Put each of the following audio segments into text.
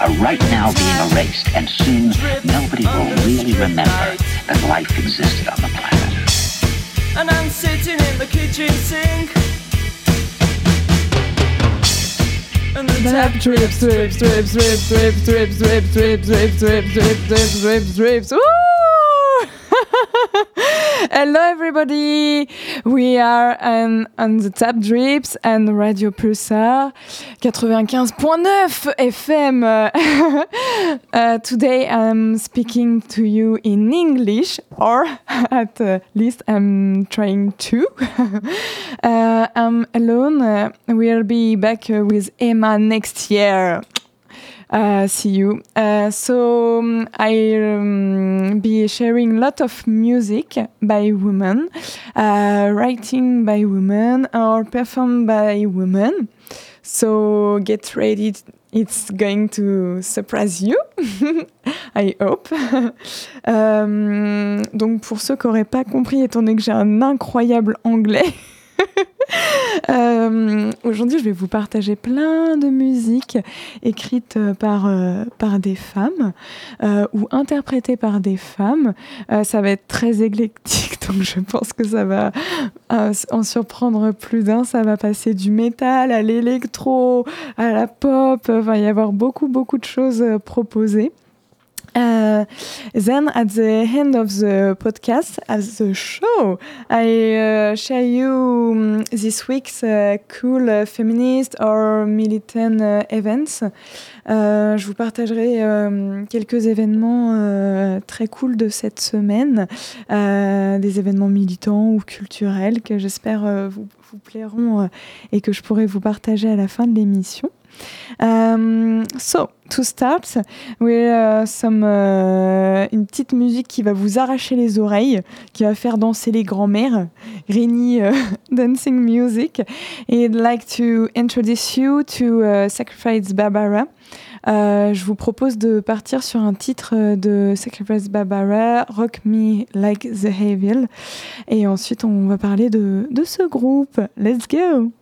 are right now being erased, and soon nobody will really remember that life existed on the planet. And I'm sitting in the kitchen sink. And the Tap drips, drips, drips, drips, drips, drips, drips, drips, drips, drips, drips, drips, drips, drips. Woo! Hello, everybody. We are on, on the Tap Drips and Radio Pulsar 95.9 FM. uh, today I'm speaking to you in English, or at uh, least I'm trying to. uh, I'm alone. Uh, we'll be back uh, with Emma next year. Uh, see you. Uh, so um, I'll um, be sharing a lot of music by women, uh, writing by women, or performed by women. So get ready. It's going to surprise you. I hope. Euh, donc pour ceux qui n'auraient pas compris, étant donné que j'ai un incroyable anglais. Euh, Aujourd'hui, je vais vous partager plein de musiques écrites par, euh, par des femmes euh, ou interprétées par des femmes. Euh, ça va être très éclectique, donc je pense que ça va euh, en surprendre plus d'un. Ça va passer du métal à l'électro, à la pop. Il va y avoir beaucoup, beaucoup de choses euh, proposées. Uh, then at the end of the podcast, as the show, I uh, share you um, this week's uh, cool uh, feminist or militant uh, events. Euh, je vous partagerai euh, quelques événements très cool de cette semaine, des événements militants ou culturels que j'espère vous, vous plairont et que je pourrai vous partager à la fin de l'émission. Um, so, to start, with uh, some, uh, une petite musique qui va vous arracher les oreilles, qui va faire danser les grands-mères, rainy uh, dancing music. And I'd like to introduce you to uh, Sacrifice Barbara. Euh, je vous propose de partir sur un titre de Sacrifice Barbara, Rock Me Like the Evil. Et ensuite, on va parler de, de ce groupe. Let's go!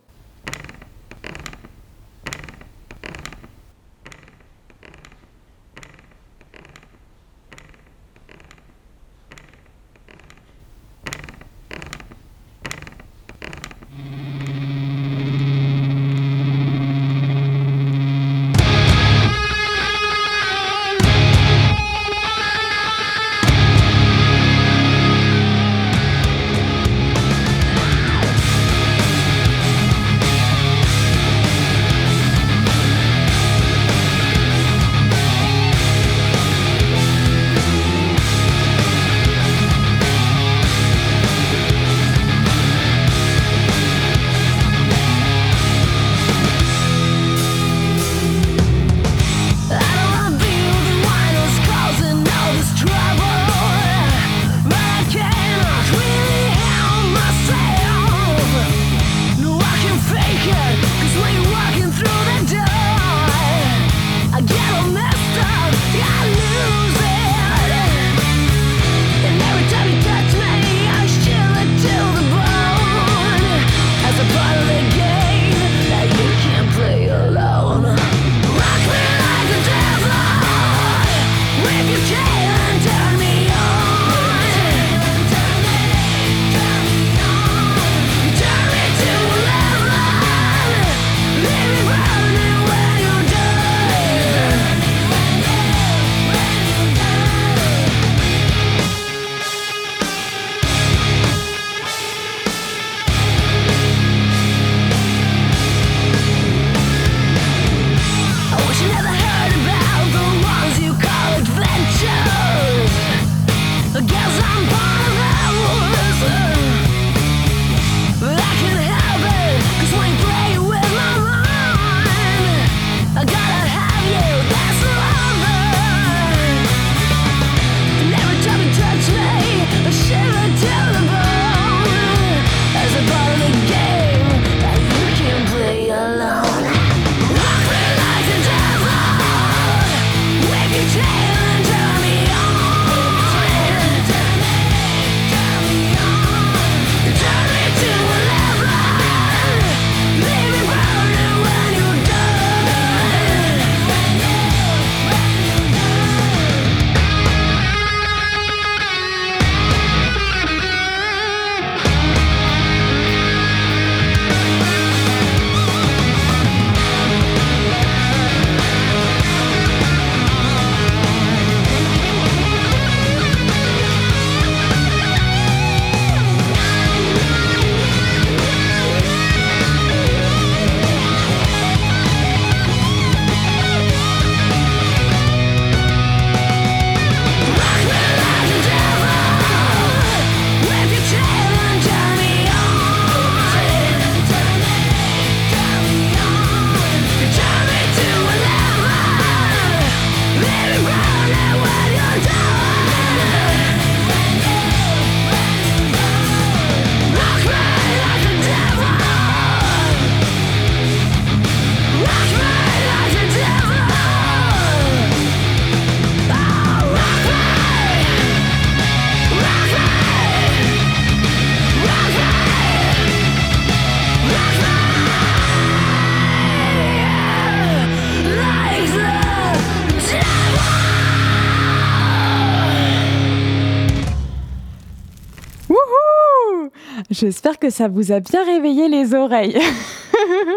J'espère que ça vous a bien réveillé les oreilles.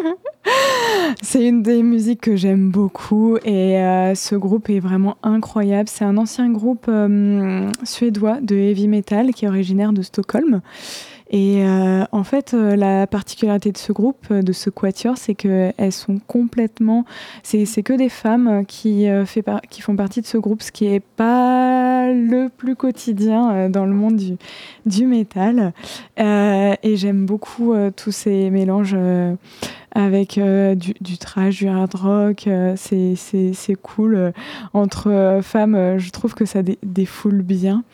c'est une des musiques que j'aime beaucoup et euh, ce groupe est vraiment incroyable. C'est un ancien groupe euh, suédois de heavy metal qui est originaire de Stockholm. Et euh, en fait, euh, la particularité de ce groupe, euh, de ce quatuor, c'est qu'elles sont complètement. C'est que des femmes qui, font partie de ce groupe, ce qui n'est pas le plus quotidien dans le monde du, du métal. et j'aime beaucoup tous ces mélanges avec du, du, trash, du hard rock. c'est cool. entre femmes, je trouve que ça défoule bien.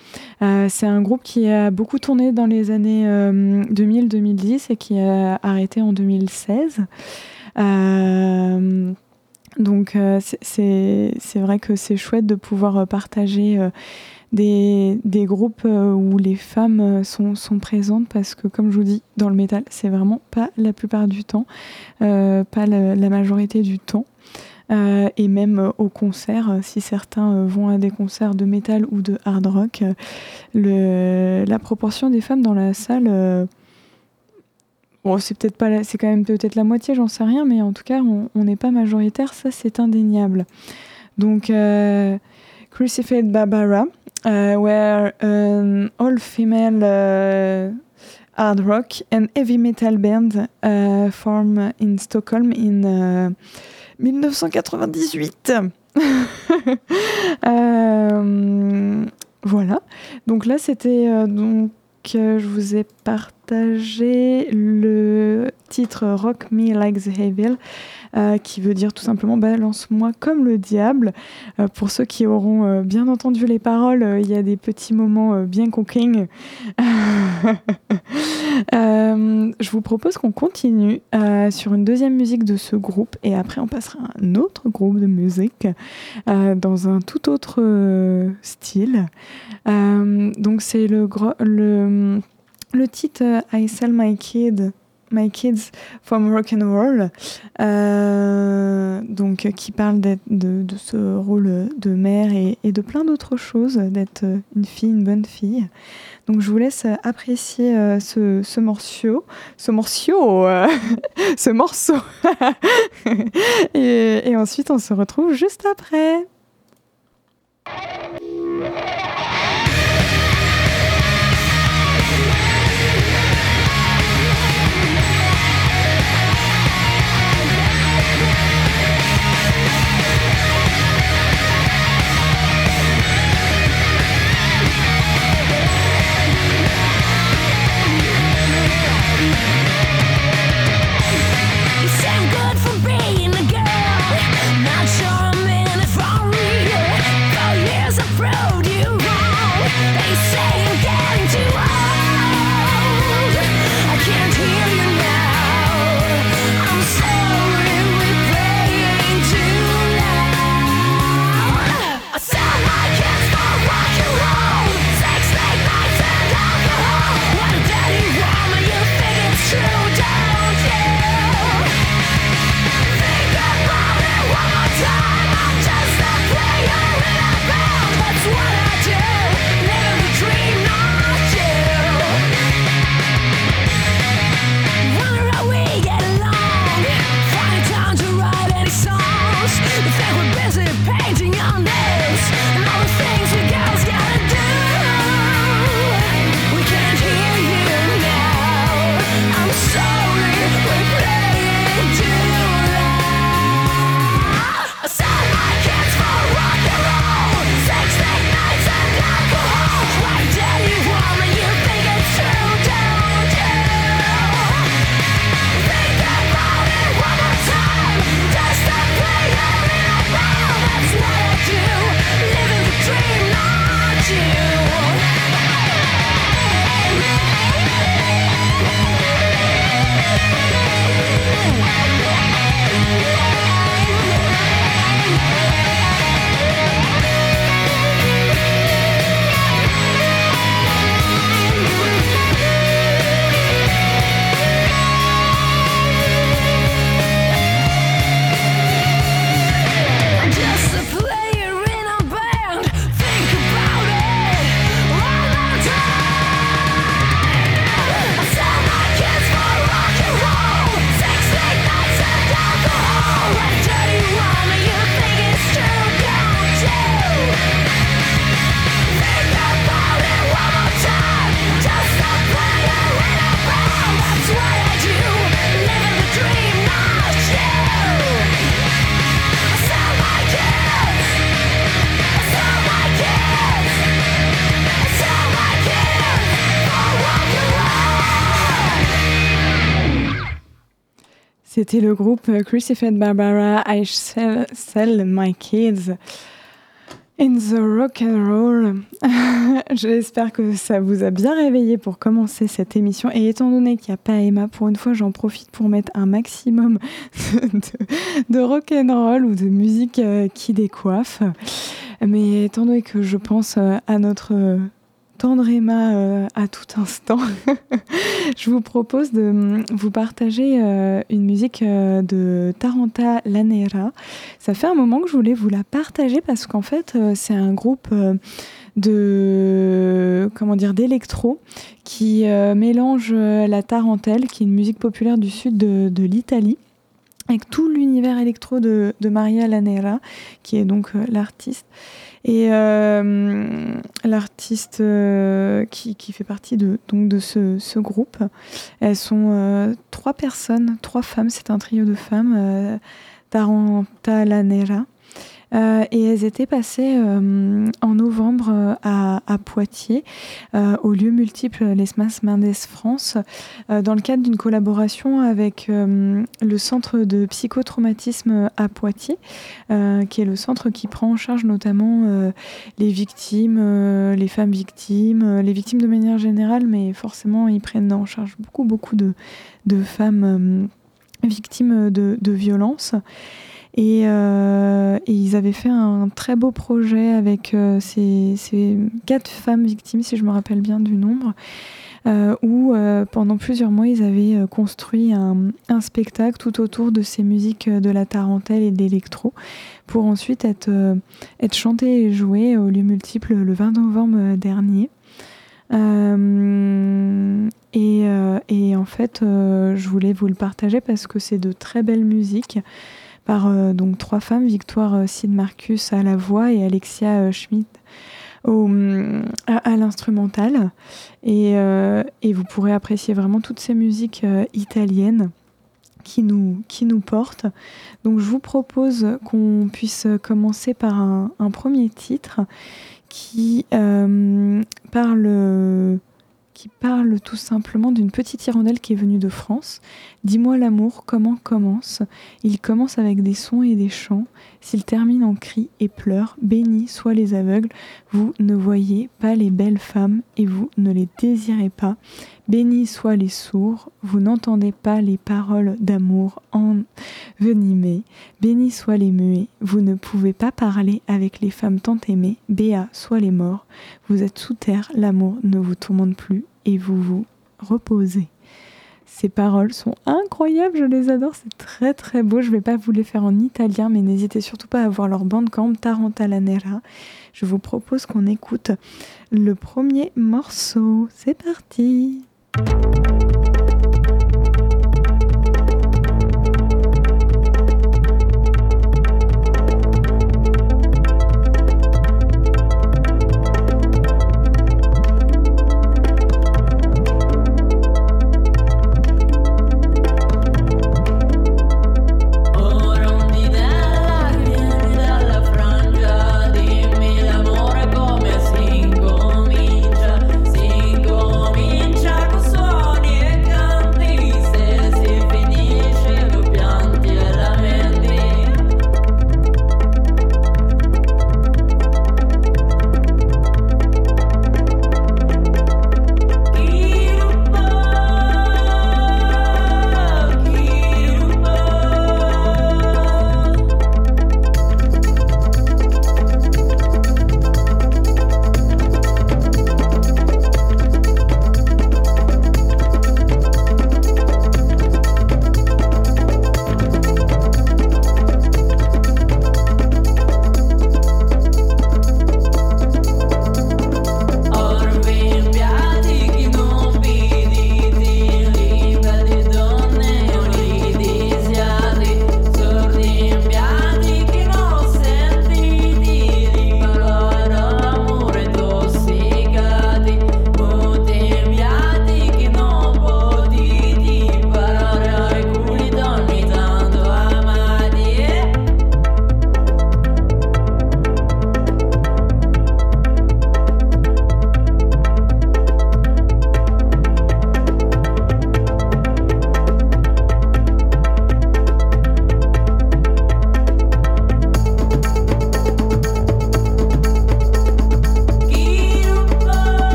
c'est un groupe qui a beaucoup tourné dans les années 2000-2010 et qui a arrêté en 2016. donc c'est vrai que c'est chouette de pouvoir partager des, des groupes euh, où les femmes euh, sont, sont, présentes parce que, comme je vous dis, dans le métal, c'est vraiment pas la plupart du temps, euh, pas la, majorité du temps. et même au concert, si certains vont à des concerts de métal ou de hard rock, le, la proportion des femmes dans la salle, bon, c'est peut-être pas, c'est quand même peut-être la moitié, j'en sais rien, mais en tout cas, on n'est pas majoritaire, ça c'est indéniable. Donc, Crucified Barbara, uh, were an all-female uh, hard rock and heavy metal band uh, formed in Stockholm in 1998. Euh, voilà. Donc là, c'était euh, donc je vous ai partagé le titre Rock Me Like the Devil euh, qui veut dire tout simplement balance-moi comme le diable. Euh, pour ceux qui auront euh, bien entendu les paroles, il y a des petits moments bien cooking. je vous propose qu'on continue sur une deuxième musique de ce groupe et après on passera à un autre groupe de musique dans un tout autre style. donc c'est le, le titre I Sell My Kid My Kids from Rock and Roll, euh, donc qui parle de, de, ce rôle de mère et, de plein d'autres choses, d'être une fille, une bonne fille. Donc je vous laisse apprécier euh, ce, ce, morceau, ce morceau, euh, ce morceau. et ensuite on se retrouve juste après. C'était le groupe Crucified Barbara, I Sell, sell My Kids. In the rock and roll. J'espère que ça vous a bien réveillé pour commencer cette émission. Et étant donné qu'il n'y a pas Emma, pour une fois, j'en profite pour mettre un maximum de, de, rock and roll ou de musique euh, qui décoiffe. Mais étant donné que je pense euh, à notre tendre Emma euh, à tout instant, je vous propose de mm, vous partager euh, une musique euh, de Taranta Lanera. Ça fait un moment que je voulais vous la partager parce qu'en fait, c'est un groupe de comment dire d'électro qui mélange la tarentelle, qui est une musique populaire du sud de, de l'Italie avec tout l'univers électro de, Maria Lanera, qui est donc l'artiste. Et euh, l'artiste euh, qui, fait partie de, donc de ce, ce groupe, elles sont euh, trois personnes, trois femmes, c'est un trio de femmes, Taranta Lanera, euh, et elles étaient passées euh, en novembre euh, à, Poitiers, au lieu multiple l'ESMAS Mendes France, dans le cadre d'une collaboration avec le centre de psychotraumatisme à Poitiers, qui est le centre qui prend en charge notamment les victimes, les femmes victimes, les victimes de manière générale, mais forcément ils prennent en charge beaucoup, beaucoup de, de femmes victimes de, de violences. Euh, et, ils avaient fait un très beau projet avec euh, ces, quatre femmes victimes, si je me rappelle bien du nombre, euh, où pendant plusieurs mois ils avaient construit un, spectacle tout autour de ces musiques de la tarentelle et de l'électro, pour ensuite être, être chanté et joué au lieu multiple le 20 novembre dernier. Et, et, en fait, je voulais vous le partager parce que c'est de très belles musiques par euh, donc trois femmes, Victoire euh, Sid Marcus à la voix et Alexia euh, Schmidt au, à, l'instrumental. Et, vous pourrez apprécier vraiment toutes ces musiques italiennes qui nous, qui nous portent. Donc je vous propose qu'on puisse commencer par un premier titre qui parle qui parle tout simplement d'une petite hirondelle qui est venue de France. Dis-moi l'amour, comment commence? Il commence avec des sons et des chants. S'il termine en cris et pleurs, bénis soient les aveugles, vous ne voyez pas les belles femmes et vous ne les désirez pas. Bénis soient les sourds, vous n'entendez pas les paroles d'amour envenimées. Bénis soient les muets, vous ne pouvez pas parler avec les femmes tant aimées. Béat soient les morts, vous êtes sous terre, l'amour ne vous tourmente plus et vous vous reposez. Ces paroles sont incroyables, je les adore, c'est très très beau. Je ne vais pas vous les faire en italien, mais n'hésitez surtout pas à voir leur bandcamp Tarantala Nera. Je vous propose qu'on écoute le premier morceau. C'est parti!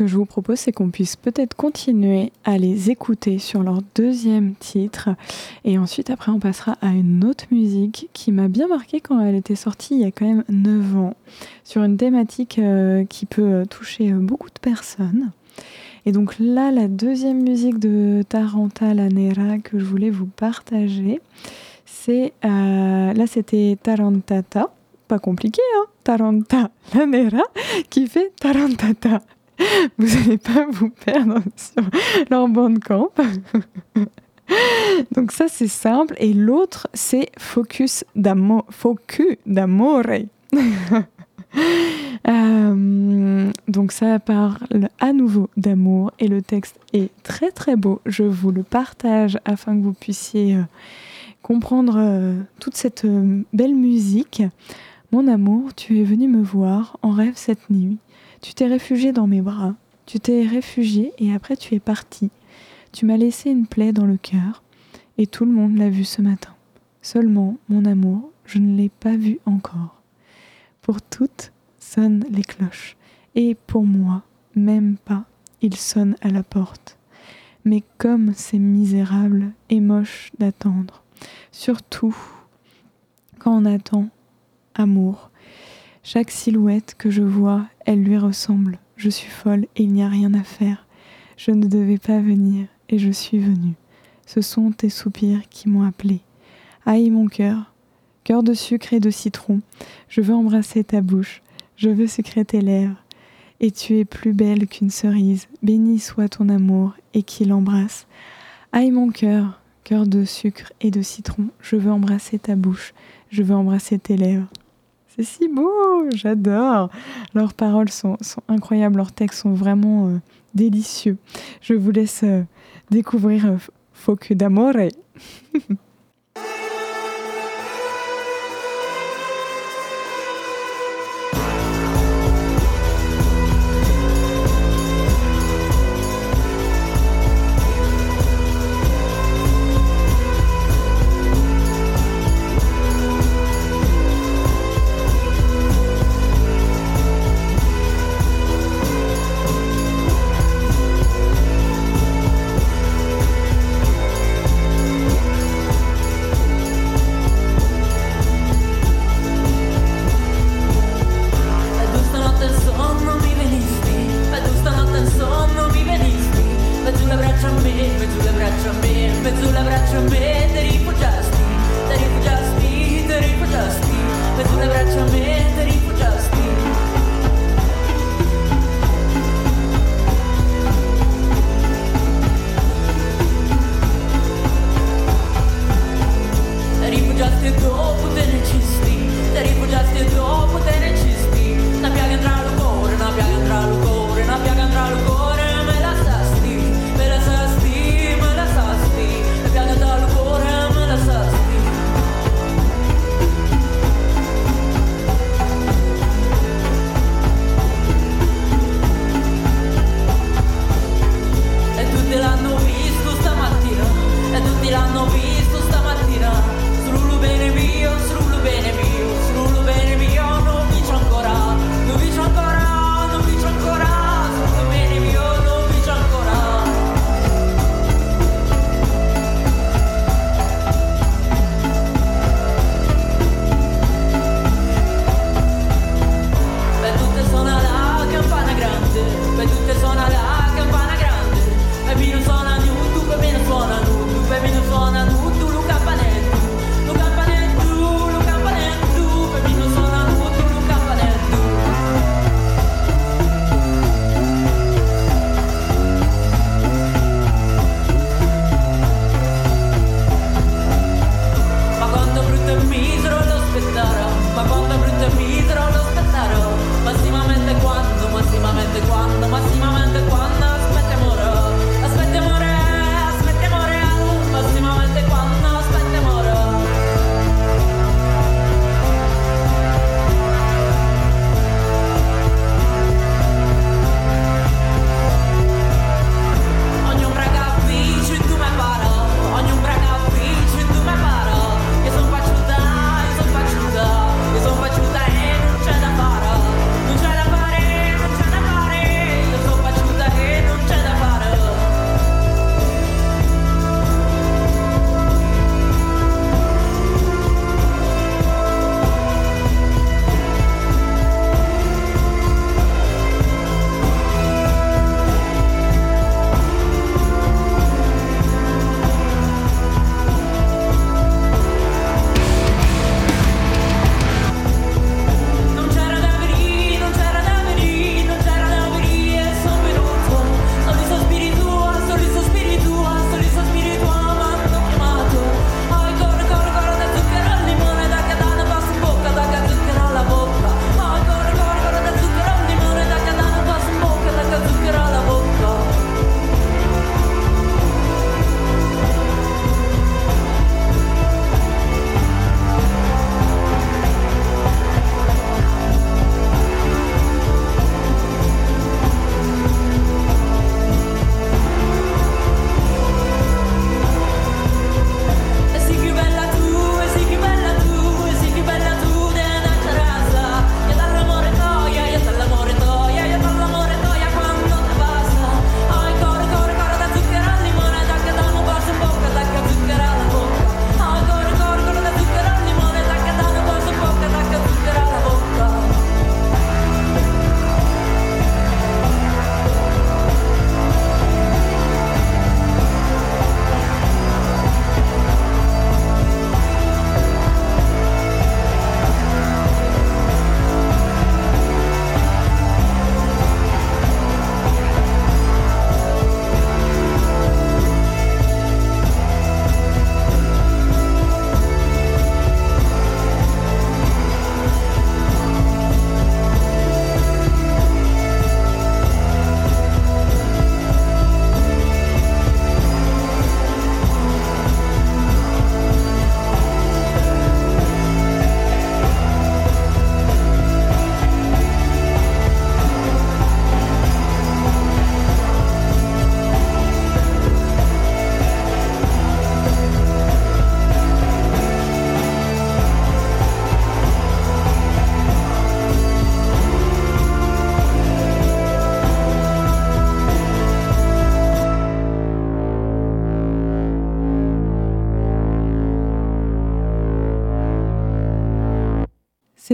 Que je vous propose, c'est qu'on puisse peut-être continuer à les écouter sur leur deuxième titre. Et ensuite, après, on passera à une autre musique qui m'a bien marqué quand elle était sortie il y a quand même 9 ans, sur une thématique euh, qui peut toucher beaucoup de personnes. Et donc là, la deuxième musique de Taranta Lanera que je voulais vous partager, c'est. Euh, là, c'était Tarantata pas compliqué, hein Taranta Lanera qui fait Tarantata. Vous n'allez pas vous perdre sur leur camp. Donc ça c'est simple et l'autre c'est Focus d'amore. Focus. Euh, donc ça parle à nouveau d'amour et le texte est très très beau. Je vous le partage afin que vous puissiez euh, comprendre euh, toute cette belle musique. Mon amour, tu es venu me voir en rêve cette nuit. Tu t'es réfugié dans mes bras. Tu t'es réfugié et après tu es parti. Tu m'as laissé une plaie dans le cœur et tout le monde l'a vu ce matin. Seulement, mon amour, je ne l'ai pas vu encore. Pour toutes sonnent les cloches et pour moi, même pas, il sonne à la porte. Mais comme c'est misérable et moche d'attendre, surtout quand on attend amour. Chaque silhouette que je vois, elle lui ressemble. Je suis folle et il n'y a rien à faire. Je ne devais pas venir et je suis venue. Ce sont tes soupirs qui m'ont appelé. Aïe mon cœur, cœur de sucre et de citron, je veux embrasser ta bouche, je veux sucrer tes lèvres. Et tu es plus belle qu'une cerise, béni soit ton amour et qui l'embrasse. Aïe mon cœur, cœur de sucre et de citron, je veux embrasser ta bouche, je veux embrasser tes lèvres. C'est si beau, j'adore. Leurs paroles sont, incroyables, leurs textes sont vraiment euh, délicieux. Je vous laisse euh, découvrir euh, Focu d'amore.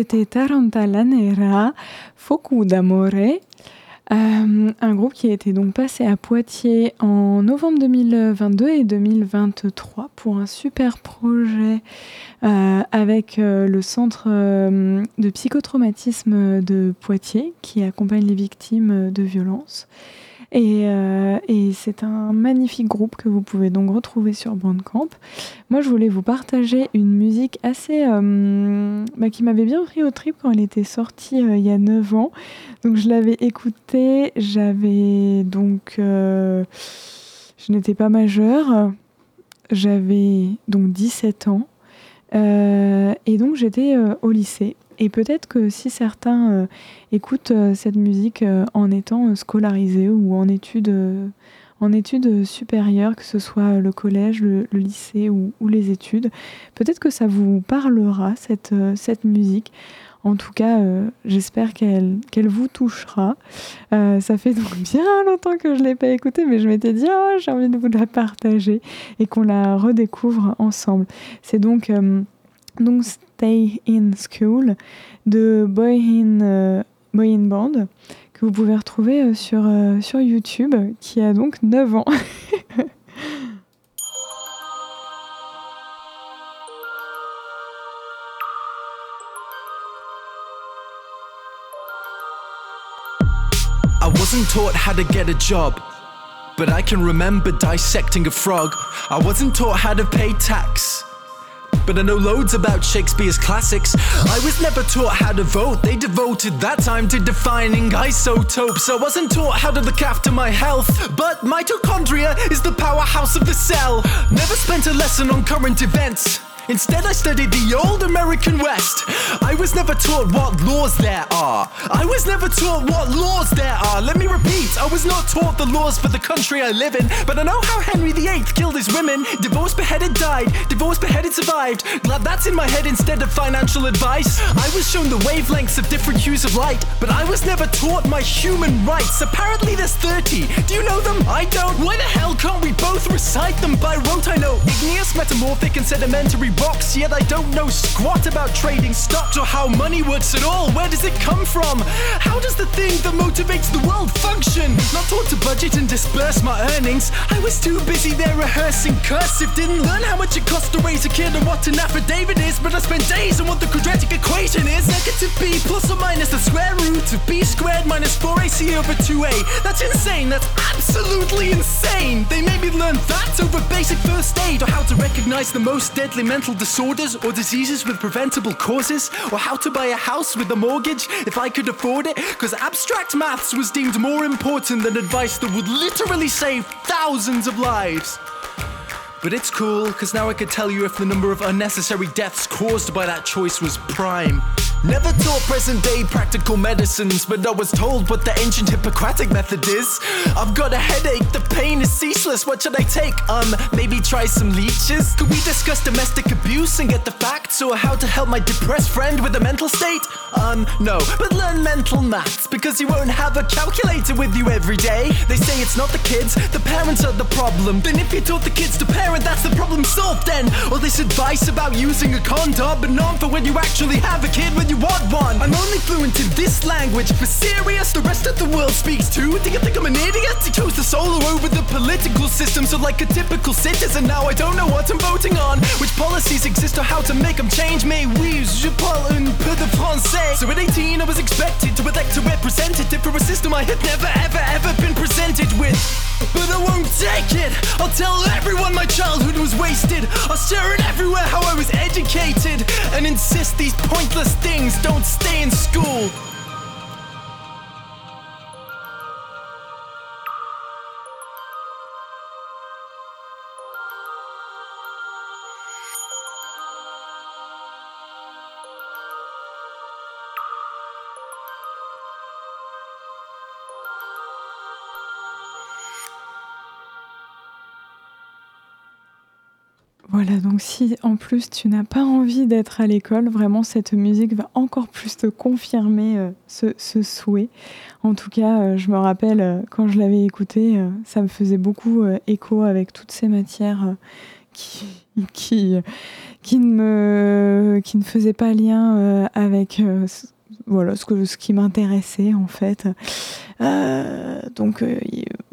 c'était Tarantella Nera, Foku d'Amore, euh, un groupe qui a été donc passé à Poitiers en novembre 2022 et 2023 pour un super projet euh, avec euh, le centre de psychotraumatisme de Poitiers qui accompagne les victimes de violences. Euh, et, c'est un magnifique groupe que vous pouvez donc retrouver sur Bandcamp. Moi, je voulais vous partager une musique assez. Euh, bah, qui m'avait bien pris au trip quand elle était sortie euh, il y a 9 ans. Donc, je l'avais écoutée. J'avais donc. je n'étais pas majeure. J'avais donc 17 ans. Et donc, j'étais au lycée. Et peut-être que si certains euh, écoutent euh, cette musique euh, en étant scolarisés ou en études, en études supérieures, que ce soit le collège, le, lycée ou, les études, peut-être que ça vous parlera, cette, cette musique. En tout cas, j'espère qu'elle vous touchera. ça fait donc bien longtemps que je ne l'ai pas écoutée, mais je m'étais dit, oh, j'ai envie de vous la partager et qu'on la redécouvre ensemble. C'est donc donc Stay in School de Boy in, euh, Boy Band que vous pouvez retrouver euh, sur, euh, sur YouTube qui a donc 9 ans. wasn't taught how to get a job, but I can remember dissecting a frog. I wasn't taught how to pay tax. but I know loads about Shakespeare's classics. I was never taught how to vote, they devoted that time to defining isotopes. I wasn't taught how to look after my health, but mitochondria is the powerhouse of the cell. Never spent a lesson on current events. Instead, I studied the old American West. I was never taught what laws there are. I was never taught what laws there are. Let me repeat, I was not taught the laws for the country I live in. But I know how Henry VIII killed his women. Divorced, beheaded, died. Divorced, beheaded, survived. Glad that's in my head instead of financial advice. I was shown the wavelengths of different hues of light. But I was never taught my human rights. Apparently, there's 30. Do you know them? I don't. Why the hell can't we both recite them by rote? I know igneous, metamorphic, and sedimentary rocks, yet I don't know squat about trading stocks or how money works at all. Where does it come from? How does the thing that motivates the world function? Not taught to budget and disperse my earnings. I was too busy there rehearsing cursive. Didn't learn how much it costs to raise a kid and what an affidavit is, but I spent days on what the quadratic equation is. Negative b plus or minus the square root of b squared minus 4ac over 2a. That's insane. That's absolutely insane. They made me learn that over basic first aid or how to recognize the most deadly mental mental disorders or diseases with preventable causes, or how to buy a house with a mortgage if I could afford it, because abstract maths was deemed more important than advice that would literally save thousands of lives. But it's cool, because now I could tell you if the number of unnecessary deaths caused by that choice was prime. Never taught present day practical medicines, but I was told what the ancient Hippocratic method is. I've got a headache, the pain is ceaseless. What should I take? Um, maybe try some leeches? Could we discuss domestic abuse and get the facts, or how to help my depressed friend with a mental state? Um, no, but learn mental maths because you won't have a calculator with you every day. They say it's not the kids, the parents are the problem. Then if you taught the kids to parent, that's the problem solved then. All this advice about using a condom, but not for when you actually have a kid when you want one. I'm only fluent in this language. For serious, the rest of the world speaks too. Do you think I'm an idiot? He chose the solo over the political system, so like a typical citizen, now I don't know what I'm voting on. Which policies exist or how to make them change. Mais oui, je parle un peu de français. So at 18, I was expected to elect a representative for a system I had never, ever, ever been presented with. But I won't take it. I'll tell everyone my childhood was wasted. I'll share it everywhere how I was educated and insist these pointless things don't stay in school. Voilà, donc si en plus tu n'as pas envie d'être à l'école, vraiment cette musique va encore plus te confirmer euh, ce, souhait. En tout cas, euh, je me rappelle euh, quand je l'avais écouté, ça me faisait beaucoup écho avec toutes ces matières qui, qui, qui, ne me, qui ne faisait pas lien avec voilà, ce, que, ce qui m'intéressait en fait. Euh, donc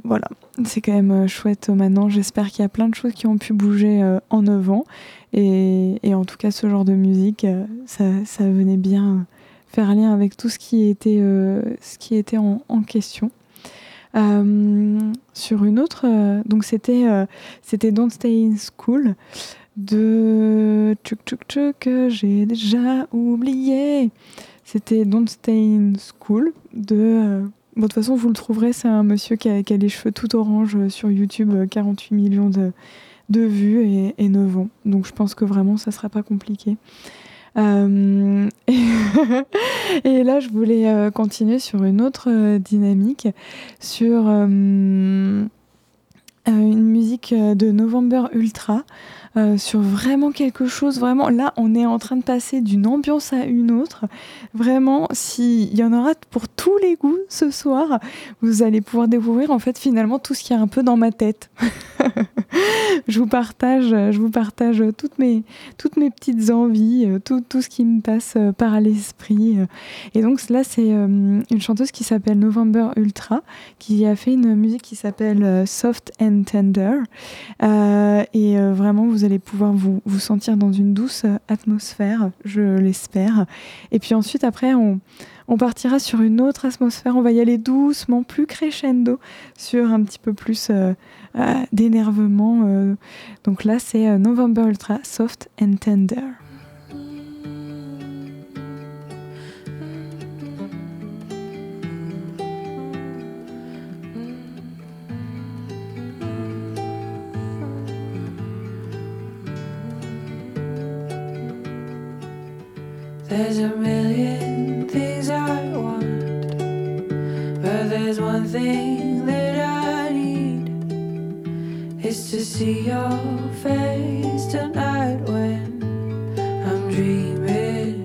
voilà, c'est quand même chouette maintenant. J'espère qu'il y a plein de choses qui ont pu bouger en 9 ans. Et, en tout cas, ce genre de musique, ça, ça, venait bien faire lien avec tout ce qui était, ce qui était en, question. Euh, sur une autre, donc c'était c'était Don't Stay in School de Tchuk Tchuk Tchuk, j'ai déjà oublié. C'était Don't Stay in School de. Euh, de toute façon, vous le trouverez, c'est un monsieur qui a, les cheveux tout orange euh, sur YouTube, 48 euh, millions de, vues et, et, 9 ans. Donc je pense que vraiment, ça sera pas compliqué. et, là, je voulais continuer sur une autre dynamique, sur une musique de November Ultra. Euh, sur vraiment quelque chose. Vraiment, là, on est en train de passer d'une ambiance à une autre. Vraiment, s'il y en aura pour tous les goûts ce soir, vous allez pouvoir découvrir en fait finalement tout ce qui est un peu dans ma tête. je vous partage, je vous partage toutes mes, toutes mes petites envies, euh, tout, tout ce qui me passe euh, par l'esprit. Et donc là, c'est une chanteuse qui s'appelle November Ultra, qui a fait une musique qui s'appelle Soft and Tender. et vraiment, vous allez pouvoir vous, sentir dans une douce atmosphère, je l'espère. Et puis ensuite, après, on, partira sur une autre atmosphère. On va y aller doucement, plus crescendo, sur un petit peu plus euh, euh, d'énervement. Euh. Donc là, c'est November Ultra, Soft and Tender. There's a million things I want, but there's one thing that I need. It's to see your face tonight when I'm dreaming.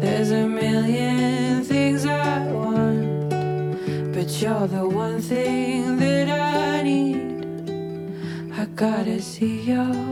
There's a million things I want, but you're the one thing that I need. I gotta see your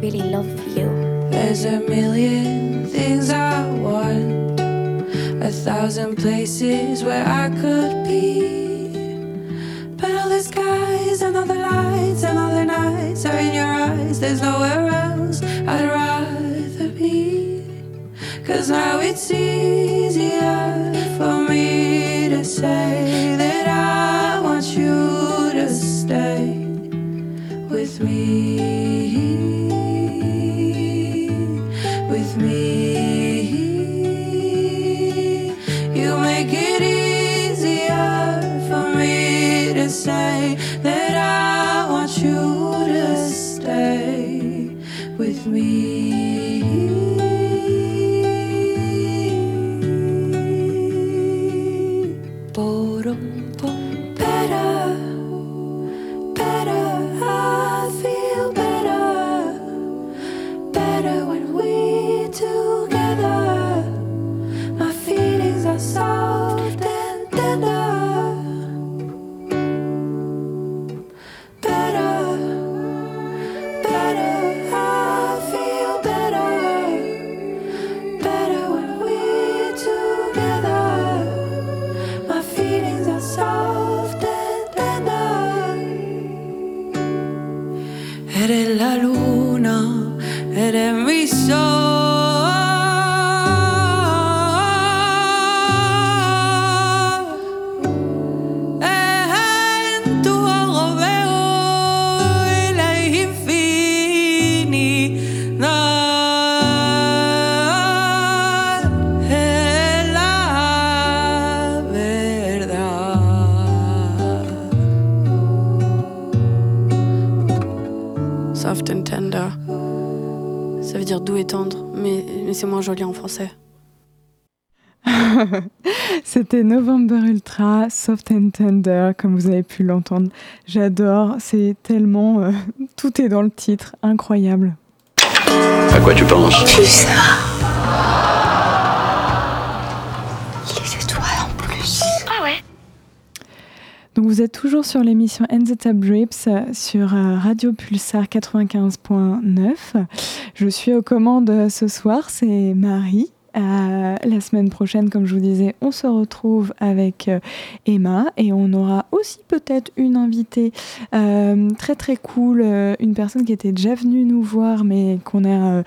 really love you. There's a million things I want, a thousand places where I could be. But all the skies and all the lights and all the nights are in your eyes. There's nowhere else I'd rather be. Cause now it's easier for me to say that I want you to stay with me. say Soft and tender. Ça veut dire doux et tendre, mais, mais c'est moins joli en français. C'était November Ultra, Soft and Tender, comme vous avez pu l'entendre. J'adore, c'est tellement... euh, tout est dans le titre, incroyable. À quoi tu penses? Les Donc vous êtes toujours sur l'émission And the Tab Drips euh, sur euh, Radio Pulsar 95.9. Je suis aux commandes euh, ce soir, c'est Marie. La semaine prochaine, comme je vous disais, on se retrouve avec Emma et on aura aussi peut-être une invitée très très cool, une personne qui était déjà venue nous voir mais qu'on a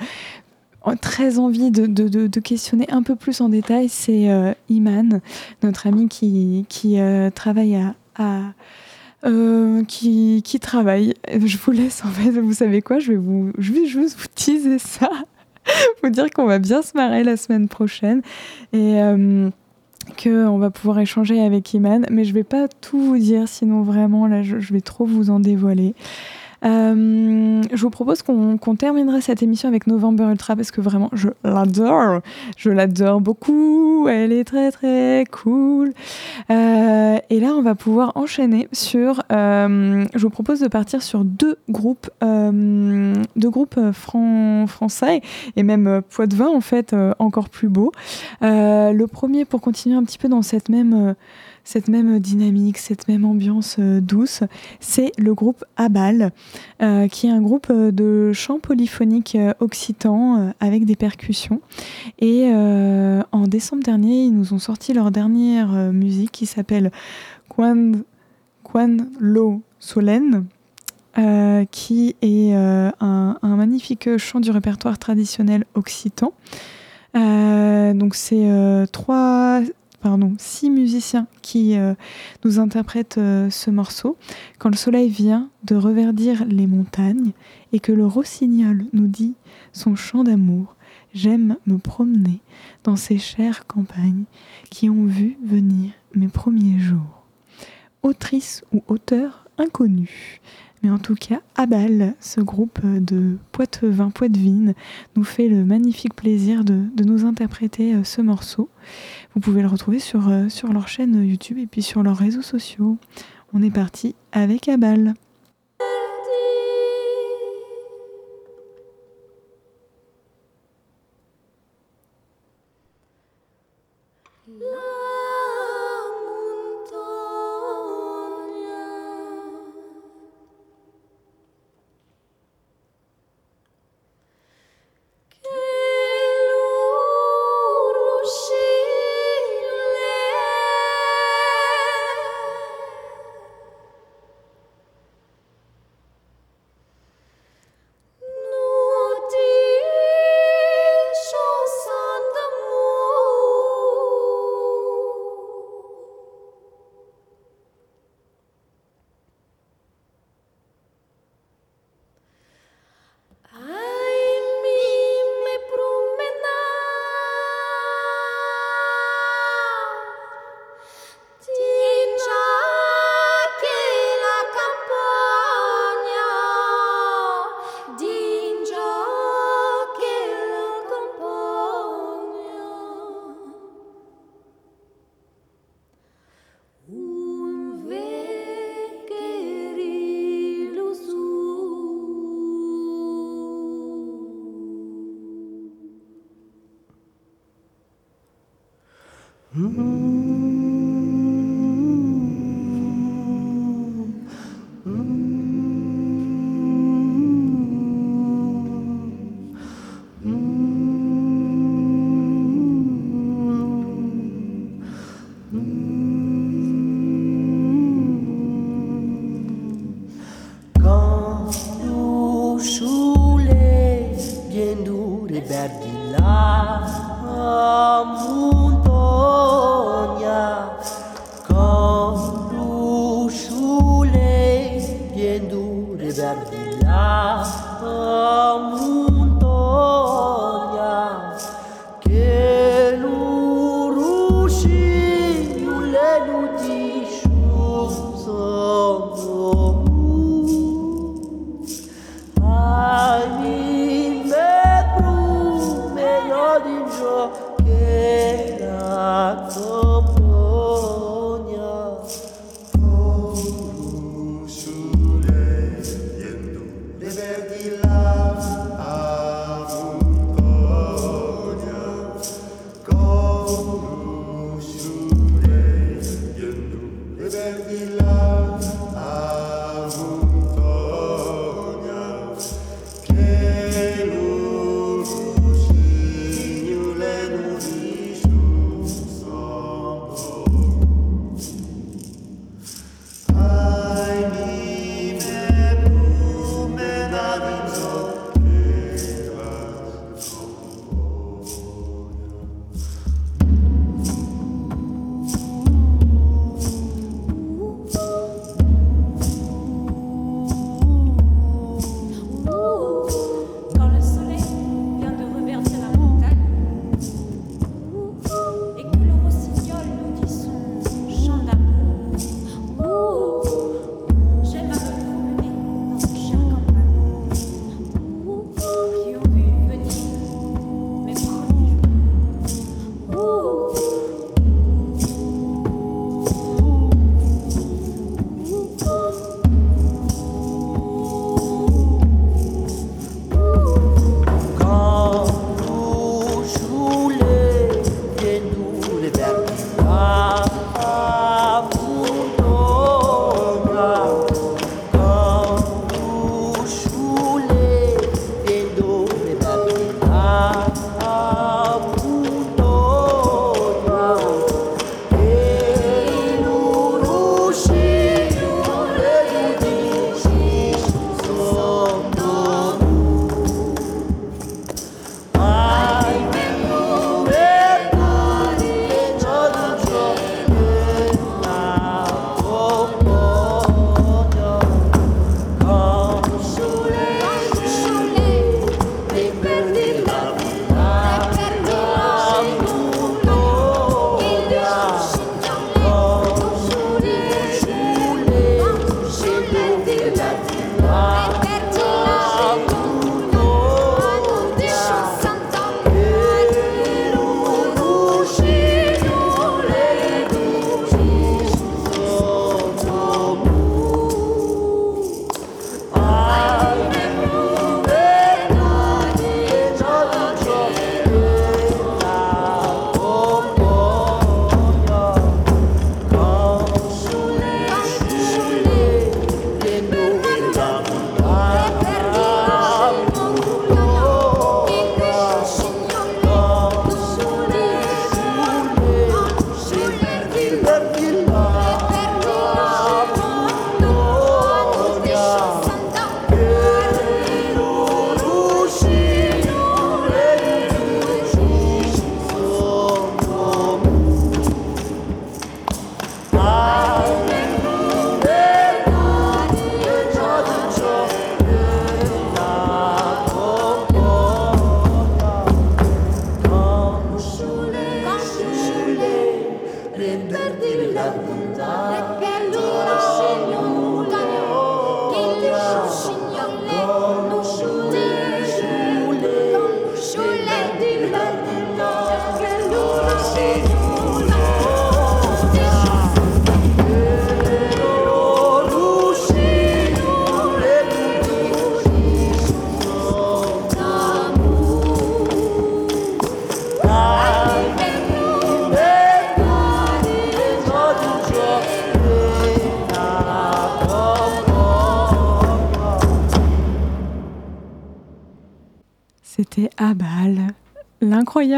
très envie de, de- de- questionner un peu plus en détail, c'est Iman, notre ami qui, qui travaille à... euh, qui, travaille. Je vous laisse en fait, vous savez quoi, je vais, vous, je vais juste vous teaser ça, vous dire qu'on va bien se marrer la semaine prochaine et euh, qu'on va pouvoir échanger avec Iman, mais je vais pas tout vous dire, sinon vraiment là je vais trop vous en dévoiler. Euh, je vous propose qu'on qu'on terminerait cette émission avec November Ultra parce que vraiment je l'adore, je l'adore beaucoup, elle est très très cool. Euh, et là on va pouvoir enchaîner sur, euh, je vous propose de partir sur deux groupes, deux groupes fran- français et même euh, Poitvin en fait encore plus beau. Le premier pour continuer un petit peu dans cette même cette même dynamique, cette même ambiance euh, douce, c'est le groupe Abal, euh, qui est un groupe euh, de chant polyphonique euh, occitan euh, avec des percussions. Et en décembre dernier, ils nous ont sorti leur dernière musique qui s'appelle Quan, Lo Solen. qui est un, magnifique chant du répertoire traditionnel occitan. Donc c'est trois, pardon, six musiciens qui euh, nous interprètent euh, ce morceau. Quand le soleil vient de reverdir les montagnes et que le rossignol nous dit son chant d'amour, j'aime me promener dans ces chères campagnes qui ont vu venir mes premiers jours. Autrice ou auteur inconnu. Mais en tout cas, Abal, ce groupe de Poitevin, Poitevine, nous fait le magnifique plaisir de, de nous interpréter euh, ce morceau. Vous pouvez le retrouver sur, euh, sur leur chaîne YouTube et puis sur leurs réseaux sociaux. On est parti avec Abal. Mm-hmm.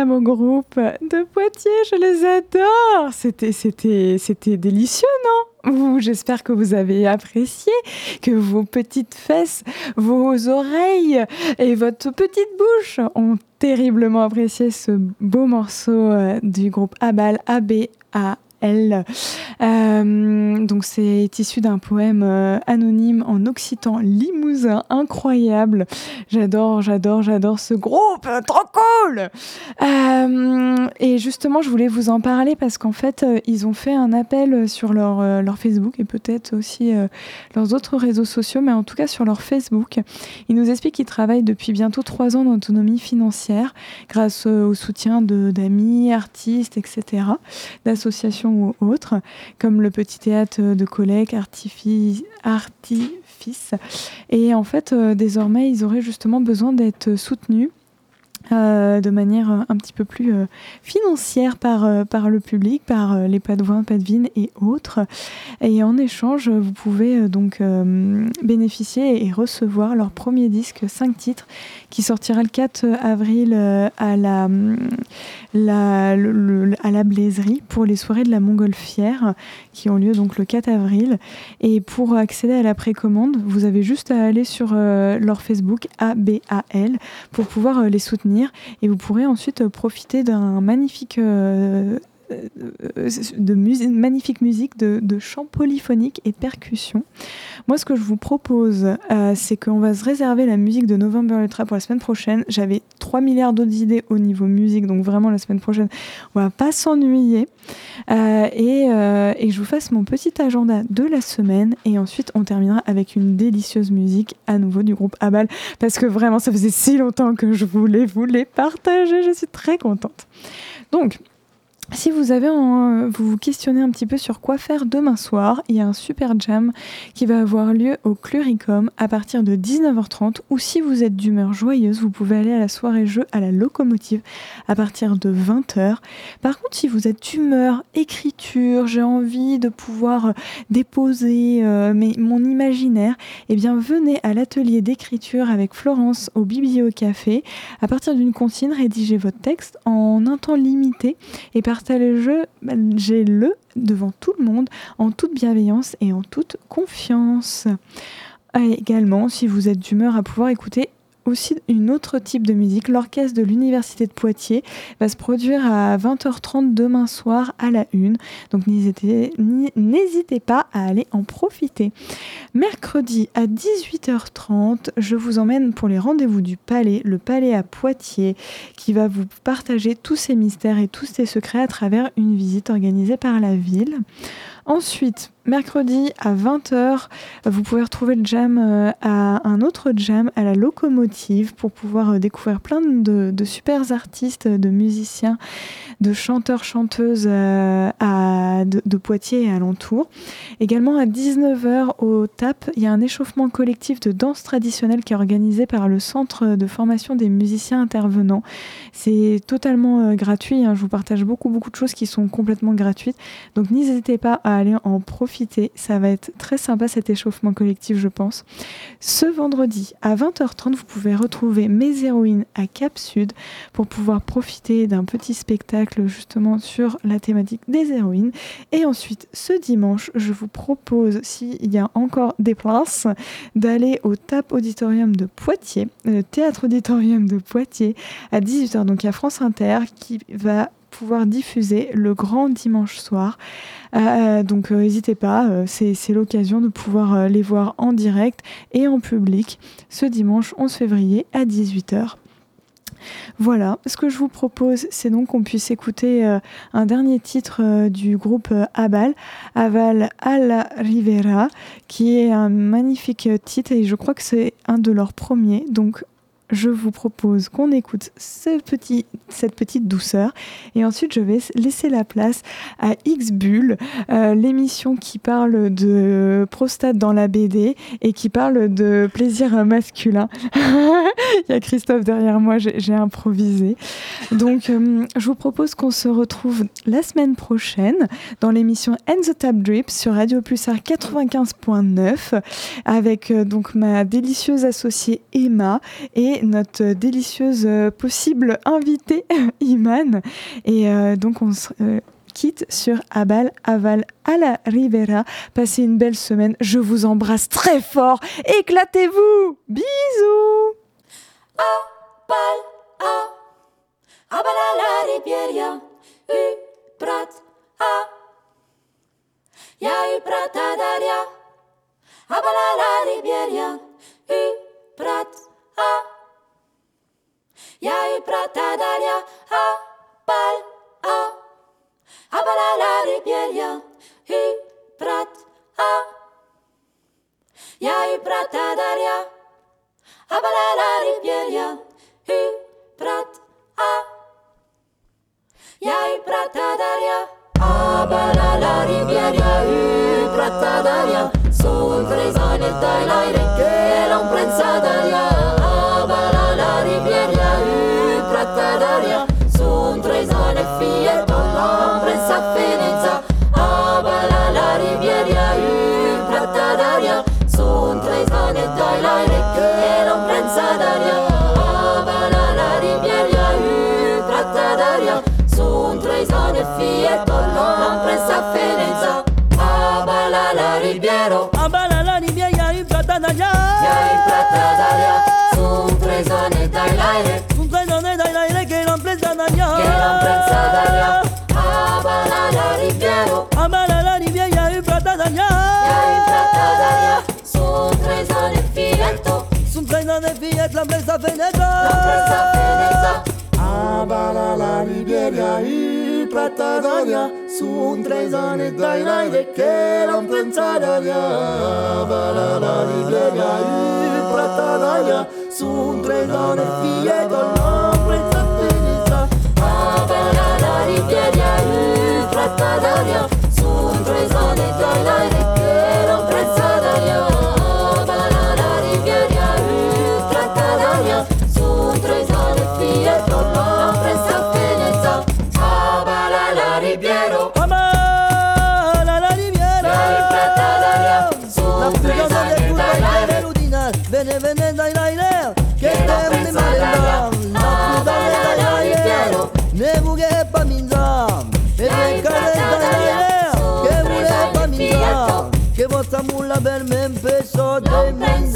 L'incroyable groupe de Poitiers. Je les adore. C'était, c'était, c'était délicieux, non? J'espère que vous avez apprécié, que vos petites fesses, vos oreilles et votre petite bouche ont terriblement apprécié ce beau morceau euh, du groupe Abal, A-B-A. Euh, donc c'est issu d'un poème euh, anonyme en occitan limousin incroyable. J'adore, j'adore, j'adore ce groupe, trop cool. Euh, et justement, je voulais vous en parler parce qu'en fait, ils ont fait un appel sur leur, leur Facebook et peut-être aussi leurs autres réseaux sociaux, mais en tout cas sur leur Facebook. Ils nous expliquent qu'ils travaillent depuis bientôt trois ans d'autonomie financière grâce au soutien d'amis, artistes, etc., d'associations ou autres, comme le Petit Théâtre de Collègue, Artifice, Artifice. Et en fait, euh, désormais, ils auraient justement besoin d'être soutenus. Euh, de manière euh, un petit peu plus euh, financière par, par le public, par les Padouins, Padvines et autres. Et en échange, vous pouvez donc bénéficier et recevoir leur premier disque, 5 titres, qui sortira le 4 avril à la, le- à la Blaiserie pour les soirées de la Montgolfière qui ont lieu donc le 4 avril. Et pour accéder à la précommande, vous avez juste à aller sur leur Facebook ABAL pour pouvoir les soutenir et vous pourrez ensuite euh, profiter d'un magnifique euh, euh, de musi- magnifique musique de, de chant polyphonique et de percussion. Moi, ce que je vous propose, euh, c'est qu'on va se réserver la musique de November Ultra pour la semaine prochaine. J'avais 3 milliards d'autres idées au niveau musique, donc vraiment la semaine prochaine, on va pas s'ennuyer. Euh, et, euh, que je vous fasse mon petit agenda de la semaine. Et ensuite, on terminera avec une délicieuse musique à nouveau du groupe Abal. Parce que vraiment, ça faisait si longtemps que je voulais vous les partager. Je suis très contente. Donc, si vous avez en- vous vous questionnez un petit peu sur quoi faire demain soir, il y a un super jam qui va avoir lieu au Cluricom à partir de 19h30 ou si vous êtes d'humeur joyeuse, vous pouvez aller à la soirée jeu à la locomotive à partir de 20h. Par contre, si vous êtes d'humeur écriture, j'ai envie de pouvoir euh, déposer euh, mes- mon imaginaire, eh bien venez à l'atelier d'écriture avec Florence au Bibliocafé. À partir d'une consigne, rédigez votre texte en un temps limité et partagez-le devant tout le monde en toute bienveillance et en toute confiance. Également, si vous êtes d'humeur à pouvoir écouter aussi une autre type de musique, l'orchestre de l'Université de Poitiers va se produire à 20h30 demain soir à la une. Donc n'hésitez pas à aller en profiter. Mercredi à 18h30, je vous emmène pour les rendez-vous du Palais, le Palais à Poitiers, qui va vous partager tous ses mystères et tous ses secrets à travers une visite organisée par la ville. Ensuite, mercredi à 20h, vous pouvez retrouver le jam euh, à un autre jam à la locomotive pour pouvoir euh, découvrir plein de, super artistes, de musiciens, de chanteurs, chanteuses euh, à, de, Poitiers et alentours. Également à 19h au TAP, il y a un échauffement collectif de danse traditionnelle qui est organisé par le Centre de formation des musiciens intervenants. C'est totalement gratuit, hein. je vous partage beaucoup beaucoup de choses qui sont complètement gratuites. Donc n'hésitez pas à aller en profiter, ça va être très sympa cet échauffement collectif je pense. Ce vendredi à 20h30, vous pouvez retrouver mes héroïnes à Cap Sud pour pouvoir profiter d'un petit spectacle justement sur la thématique des héroïnes. Et ensuite, ce dimanche, je vous propose, s'il y a encore des places, d'aller au TAP Auditorium de Poitiers, le Théâtre Auditorium de Poitiers, à 18h. Donc il y a France Inter qui va pouvoir diffuser le grand dimanche soir. Euh, donc euh, n'hésitez pas, euh, c'est l'occasion de pouvoir euh, les voir en direct et en public ce dimanche 11 février à 18h. Voilà, ce que je vous propose, c'est donc qu'on puisse écouter euh, un dernier titre euh, du groupe euh, Abal, Aval a la Rivera, qui est un magnifique euh, titre et je crois que c'est un de leurs premiers. Donc je vous propose qu'on écoute ce petit, cette petite douceur et ensuite je vais laisser la place à X-Bull, euh, l'émission qui parle de prostate dans la BD et qui parle de plaisir masculin. Il y a Christophe derrière moi, j'ai improvisé. Donc euh, je vous propose qu'on se retrouve la semaine prochaine dans l'émission End the Tap Drip sur Radio Pulsar 95.9 avec euh, donc ma délicieuse associée Emma et notre délicieuse euh, possible invitée, Iman. Et euh, donc, on se euh, quitte sur Abal, Aval, à la Rivera. Passez une belle semaine. Je vous embrasse très fort. Éclatez-vous. Bisous. Abalala riviera, u prat a. Ja u prata daria. Abalala riviera, u prat a. Я и протадаря, а паль, а, а балалары перья и прат, а. Я и протадаря, а балалары перья и прат, а. Я и протадаря, а балалары перья и протадаря. Sul trezane dai l'aire che l'ombrenza d'aria su un traitan et dai la rekke era un prensa d'aria. Avana la riviera u tratta d'aria. Su tra i et fiet tollo un prensa ferenza Abala la riviera Abala la riviera u tratta d'aria. avec la Mesa Veneza. La Mesa Veneza. la Liberia y Plata Dania. Su un trezane d'ainaide che non pensare aria. Abala la Liberia y Plata Dania. Su un trezane fie con noi. Vostra mulla per me un peso de Non